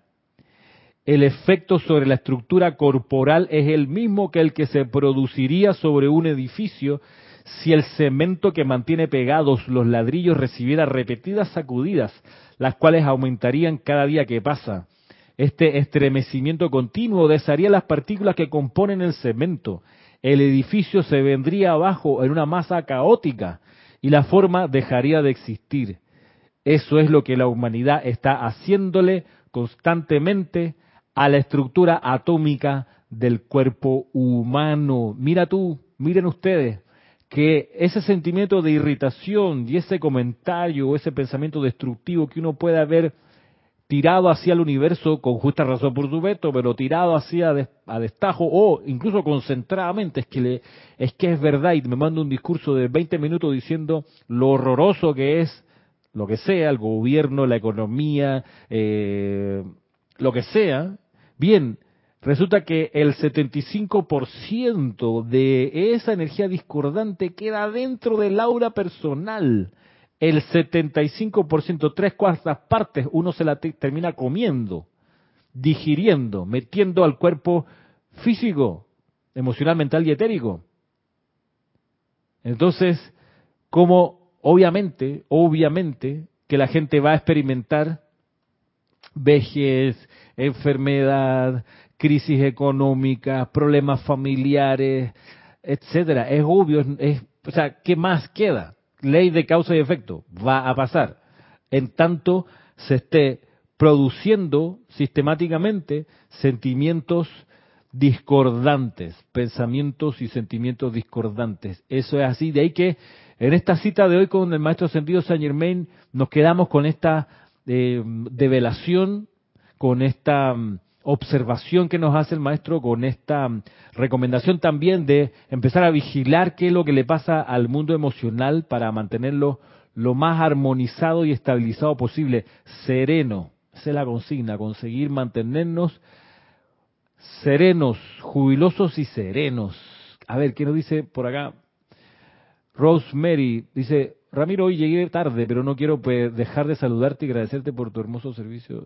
El efecto sobre la estructura corporal es el mismo que el que se produciría sobre un edificio si el cemento que mantiene pegados los ladrillos recibiera repetidas sacudidas, las cuales aumentarían cada día que pasa. Este estremecimiento continuo desharía las partículas que componen el cemento. El edificio se vendría abajo en una masa caótica y la forma dejaría de existir. Eso es lo que la humanidad está haciéndole constantemente a la estructura atómica del cuerpo humano. Mira tú, miren ustedes, que ese sentimiento de irritación y ese comentario o ese pensamiento destructivo que uno puede haber tirado hacia el universo con justa razón por su veto, pero tirado hacia a destajo o incluso concentradamente, es que, le, es que es verdad y me manda un discurso de 20 minutos diciendo lo horroroso que es lo que sea, el gobierno, la economía, eh, lo que sea, bien, resulta que el 75% de esa energía discordante queda dentro del aura personal el 75%, tres cuartas partes, uno se la termina comiendo, digiriendo, metiendo al cuerpo físico, emocional, mental y etérico. Entonces, como obviamente, obviamente, que la gente va a experimentar vejez, enfermedad, crisis económica, problemas familiares, etcétera. Es obvio, es, o sea, ¿qué más queda? ley de causa y efecto, va a pasar. En tanto se esté produciendo sistemáticamente sentimientos discordantes, pensamientos y sentimientos discordantes. Eso es así. De ahí que en esta cita de hoy con el maestro sentido Saint Germain nos quedamos con esta eh, develación, con esta mm, observación que nos hace el maestro con esta recomendación también de empezar a vigilar qué es lo que le pasa al mundo emocional para mantenerlo lo más armonizado y estabilizado posible, sereno. Esa es la consigna, conseguir mantenernos serenos, jubilosos y serenos. A ver, ¿qué nos dice por acá? Rosemary dice, Ramiro, hoy llegué tarde, pero no quiero pues, dejar de saludarte y agradecerte por tu hermoso servicio.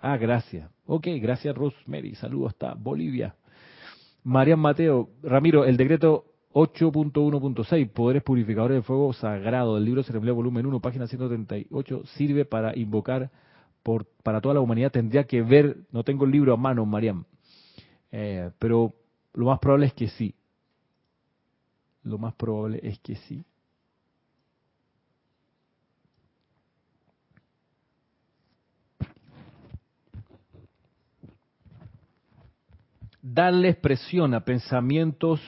Ah, gracias. Ok, gracias Rosemary. Saludos hasta Bolivia. Marian Mateo, Ramiro, el decreto 8.1.6, Poderes Purificadores de Fuego Sagrado, del libro Ceremonial Volumen 1, página 138, sirve para invocar por, para toda la humanidad. Tendría que ver, no tengo el libro a mano, Mariam, eh, pero lo más probable es que sí. Lo más probable es que sí. Darle expresión a pensamientos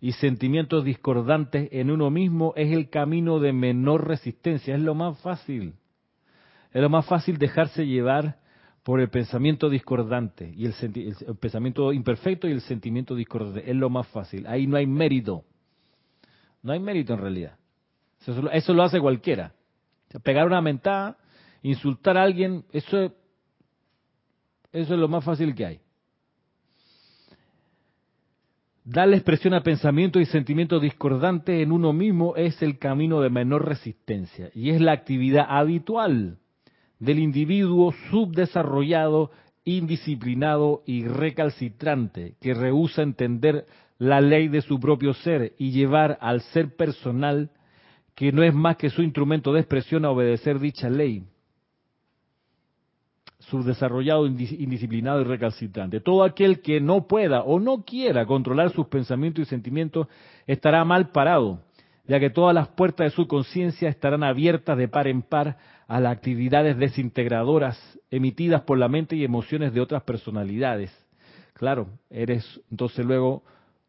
y sentimientos discordantes en uno mismo es el camino de menor resistencia, es lo más fácil. Es lo más fácil dejarse llevar por el pensamiento discordante y el, pensamiento imperfecto y el sentimiento discordante. Es lo más fácil. Ahí no hay mérito. No hay mérito en realidad. Eso, lo hace cualquiera. pegar una mentada, insultar a alguien, eso, eso es lo más fácil que hay. Darle expresión a pensamientos y sentimientos discordantes en uno mismo es el camino de menor resistencia y es la actividad habitual del individuo subdesarrollado, indisciplinado y recalcitrante que rehúsa entender la ley de su propio ser y llevar al ser personal, que no es más que su instrumento de expresión, a obedecer dicha ley subdesarrollado, indisciplinado y recalcitrante. Todo aquel que no pueda o no quiera controlar sus pensamientos y sentimientos estará mal parado, ya que todas las puertas de su conciencia estarán abiertas de par en par a las actividades desintegradoras emitidas por la mente y emociones de otras personalidades. Claro, eres entonces luego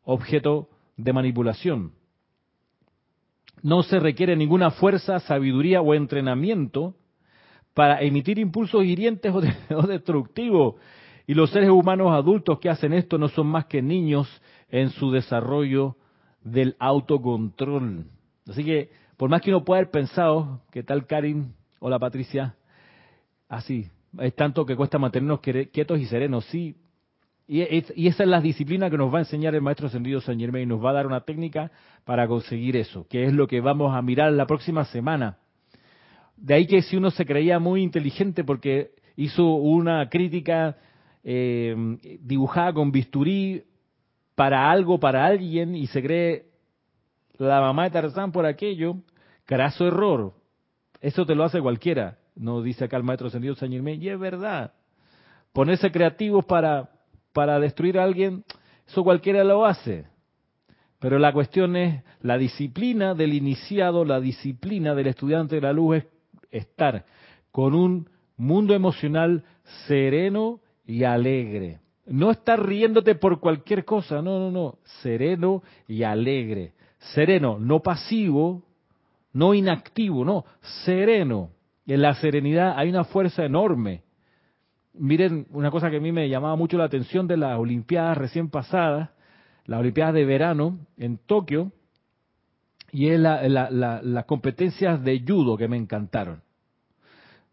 objeto de manipulación. No se requiere ninguna fuerza, sabiduría o entrenamiento para emitir impulsos hirientes o, destructivos. Y los seres humanos adultos que hacen esto no son más que niños en su desarrollo del autocontrol. Así que, por más que uno pueda haber pensado, que tal Karin? Hola Patricia, así, es tanto que cuesta mantenernos quietos y serenos, sí. Y, y, esa es la disciplina que nos va a enseñar el maestro ascendido San Germain, nos va a dar una técnica para conseguir eso, que es lo que vamos a mirar la próxima semana. De ahí que si uno se creía muy inteligente porque hizo una crítica eh, dibujada con bisturí para algo, para alguien, y se cree la mamá de Tarzán por aquello, craso error. Eso te lo hace cualquiera, no dice acá el maestro ascendido San Germán, y es verdad. Ponerse creativos para, para destruir a alguien, eso cualquiera lo hace. Pero la cuestión es la disciplina del iniciado, la disciplina del estudiante de la luz es estar con un mundo emocional sereno y alegre. No estar riéndote por cualquier cosa, no, no, no, sereno y alegre. Sereno, no pasivo, no inactivo, no, sereno. En la serenidad hay una fuerza enorme. Miren, una cosa que a mí me llamaba mucho la atención de las Olimpiadas recién pasadas, las Olimpiadas de verano en Tokio, y es las competencias de judo que me encantaron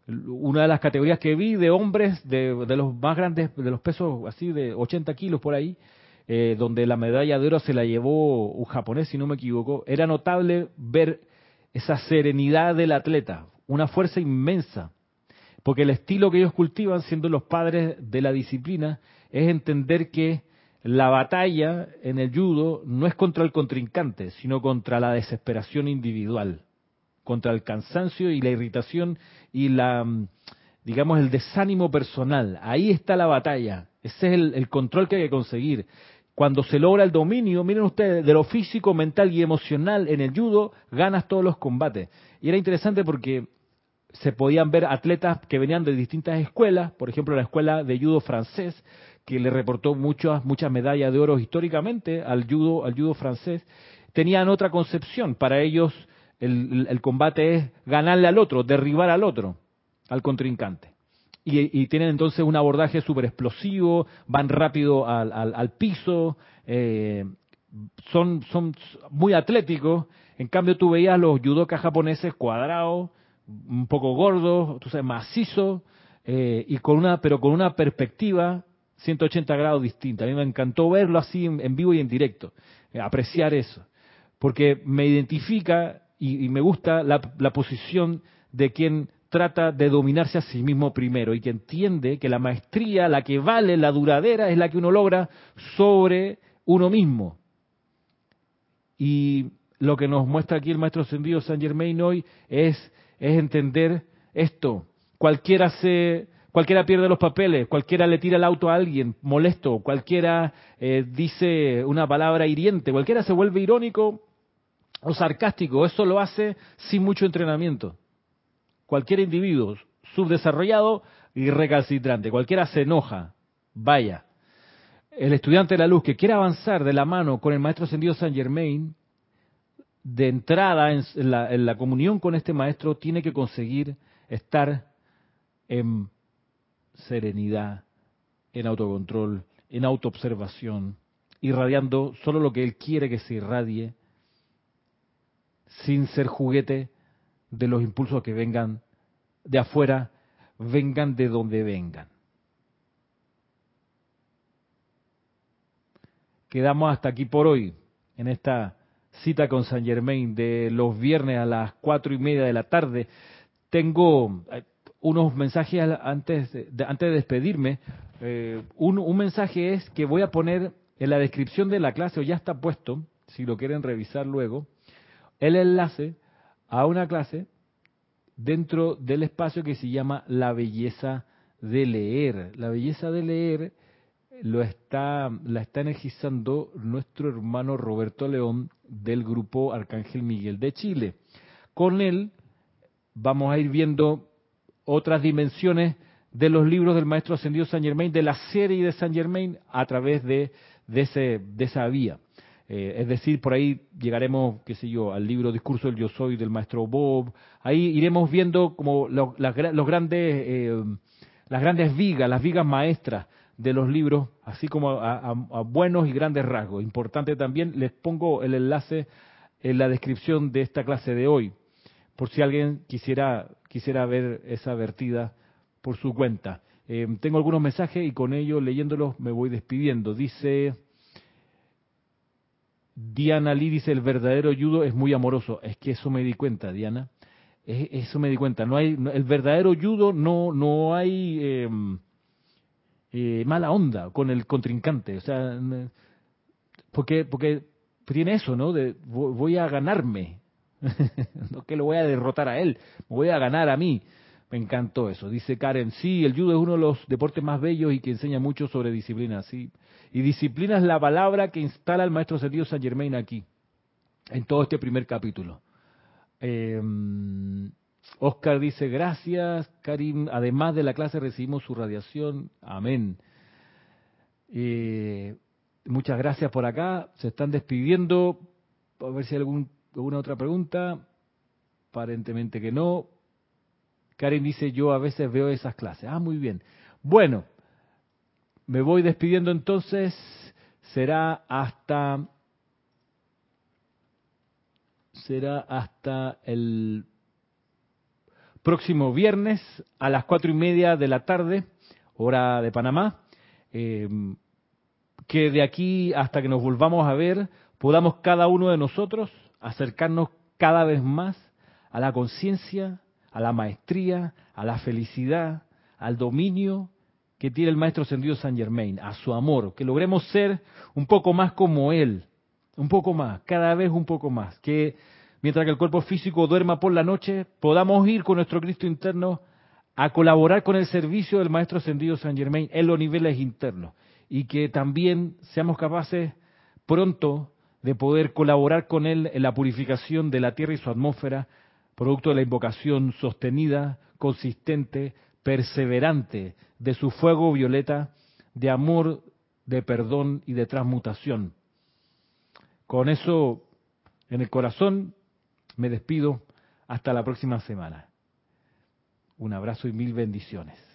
una de las categorías que vi de hombres de, los más grandes, de los pesos así de 80 kilos por ahí, eh, donde la medalla de oro se la llevó un japonés, si no me equivoco, era notable ver esa serenidad del atleta, una fuerza inmensa, porque el estilo que ellos cultivan, siendo los padres de la disciplina, es entender que la batalla en el judo no es contra el contrincante, sino contra la desesperación individual contra el cansancio y la irritación y la, mm, digamos, el desánimo personal. Ahí está la batalla. Ese es el, control que hay que conseguir. Cuando se logra el dominio, miren ustedes, de lo físico, mental y emocional en el judo, ganas todos los combates. Y era interesante porque se podían ver atletas que venían de distintas escuelas, por ejemplo la escuela de judo francés, que le reportó muchas, muchas medallas de oro históricamente al judo, al judo francés, tenían otra concepción. Para ellos el, combate es ganarle al otro, derribar al otro, al contrincante. Y, tienen entonces un abordaje súper explosivo, van rápido al, piso, eh, son, muy atléticos. En cambio, tú veías los judokas japoneses cuadrados, un poco gordos, tú sabes, macizos, eh, y con una, pero con una perspectiva 180 grados distinta. A mí me encantó verlo así en, vivo y en directo, eh, apreciar eso, porque me identifica y, me gusta la, posición de quien trata de dominarse a sí mismo primero y que entiende que la maestría, la que vale, la duradera, es la que uno logra sobre uno mismo. Y lo que nos muestra aquí el maestro ascendido San Germain hoy es, es entender esto. Cualquiera se, cualquiera pierde los papeles, cualquiera le tira el auto a alguien molesto, cualquiera eh, dice una palabra hiriente, cualquiera se vuelve irónico o sarcástico, eso lo hace sin mucho entrenamiento. Cualquier individuo subdesarrollado y recalcitrante, cualquiera se enoja, vaya. El estudiante de la luz que quiere avanzar de la mano con el maestro ascendido San Germain, de entrada en la, en la comunión con este maestro, tiene que conseguir estar en serenidad, en autocontrol, en autoobservación, irradiando solo lo que él quiere que se irradie sin ser juguete de los impulsos que vengan de afuera, vengan de donde vengan. quedamos hasta aquí por hoy, en esta cita con San Germain de los viernes a las cuatro y media de la tarde. Tengo eh, unos mensajes antes de, antes de despedirme. Eh, un, un mensaje es que voy a poner en la descripción de la clase, o ya está puesto, si lo quieren revisar luego, el enlace a una clase dentro del espacio que se llama La belleza de leer. La belleza de leer lo está, la está energizando nuestro hermano Roberto León del grupo Arcángel Miguel de Chile. Con él vamos a ir viendo otras dimensiones de los libros del maestro ascendido Saint Germain, de la serie de Saint Germain a través de, de, ese, de esa vía. Eh, es decir, por ahí llegaremos, qué sé yo, al libro Discurso del Yo Soy del maestro Bob. Ahí iremos viendo como los grandes, eh, las grandes vigas, las vigas maestras de los libros, así como a, buenos y grandes rasgos. Importante también, les pongo el enlace en la descripción de esta clase de hoy, por si alguien quisiera, quisiera ver esa vertida por su cuenta. Eh, tengo algunos mensajes y con ellos leyéndolos me voy despidiendo. Dice Diana Lee, dice, el verdadero judo es muy amoroso. Es que eso me di cuenta, Diana. eso me di cuenta. No hay, el verdadero judo no, no hay... Em, eh, mala onda con el contrincante. O sea, porque, porque tiene eso, ¿no? De voy a ganarme. no que lo voy a derrotar a él, voy a ganar a mí. Me encantó eso. Dice Karen, sí, el judo es uno de los deportes más bellos y que enseña mucho sobre disciplina, sí. Y disciplina es la palabra que instala el maestro Sergio San Germain aquí, en todo este primer capítulo. Eh, Oscar dice, gracias, Karim. Además de la clase recibimos su radiación. Amén. Eh, muchas gracias por acá. Se están despidiendo. A ver si hay algún, alguna otra pregunta. Aparentemente que no. Karim dice, yo a veces veo esas clases. Ah, muy bien. Bueno, me voy despidiendo entonces. Será hasta... Será hasta el próximo viernes a las cuatro y media de la tarde, hora de Panamá. Eh, que de aquí hasta que nos volvamos a ver, podamos cada uno de nosotros acercarnos cada vez más a la conciencia, a la maestría, a la felicidad, al dominio que tiene el Maestro Ascendido San Germain, a su amor, que logremos ser un poco más como Él, un poco más, cada vez un poco más, que mientras que el cuerpo físico duerma por la noche, podamos ir con nuestro Cristo interno a colaborar con el servicio del Maestro Ascendido San Germain en los niveles internos y que también seamos capaces pronto de poder colaborar con él en la purificación de la Tierra y su atmósfera, producto de la invocación sostenida, consistente, perseverante de su fuego violeta de amor, de perdón y de transmutación. Con eso en el corazón me despido hasta la próxima semana. Un abrazo y mil bendiciones.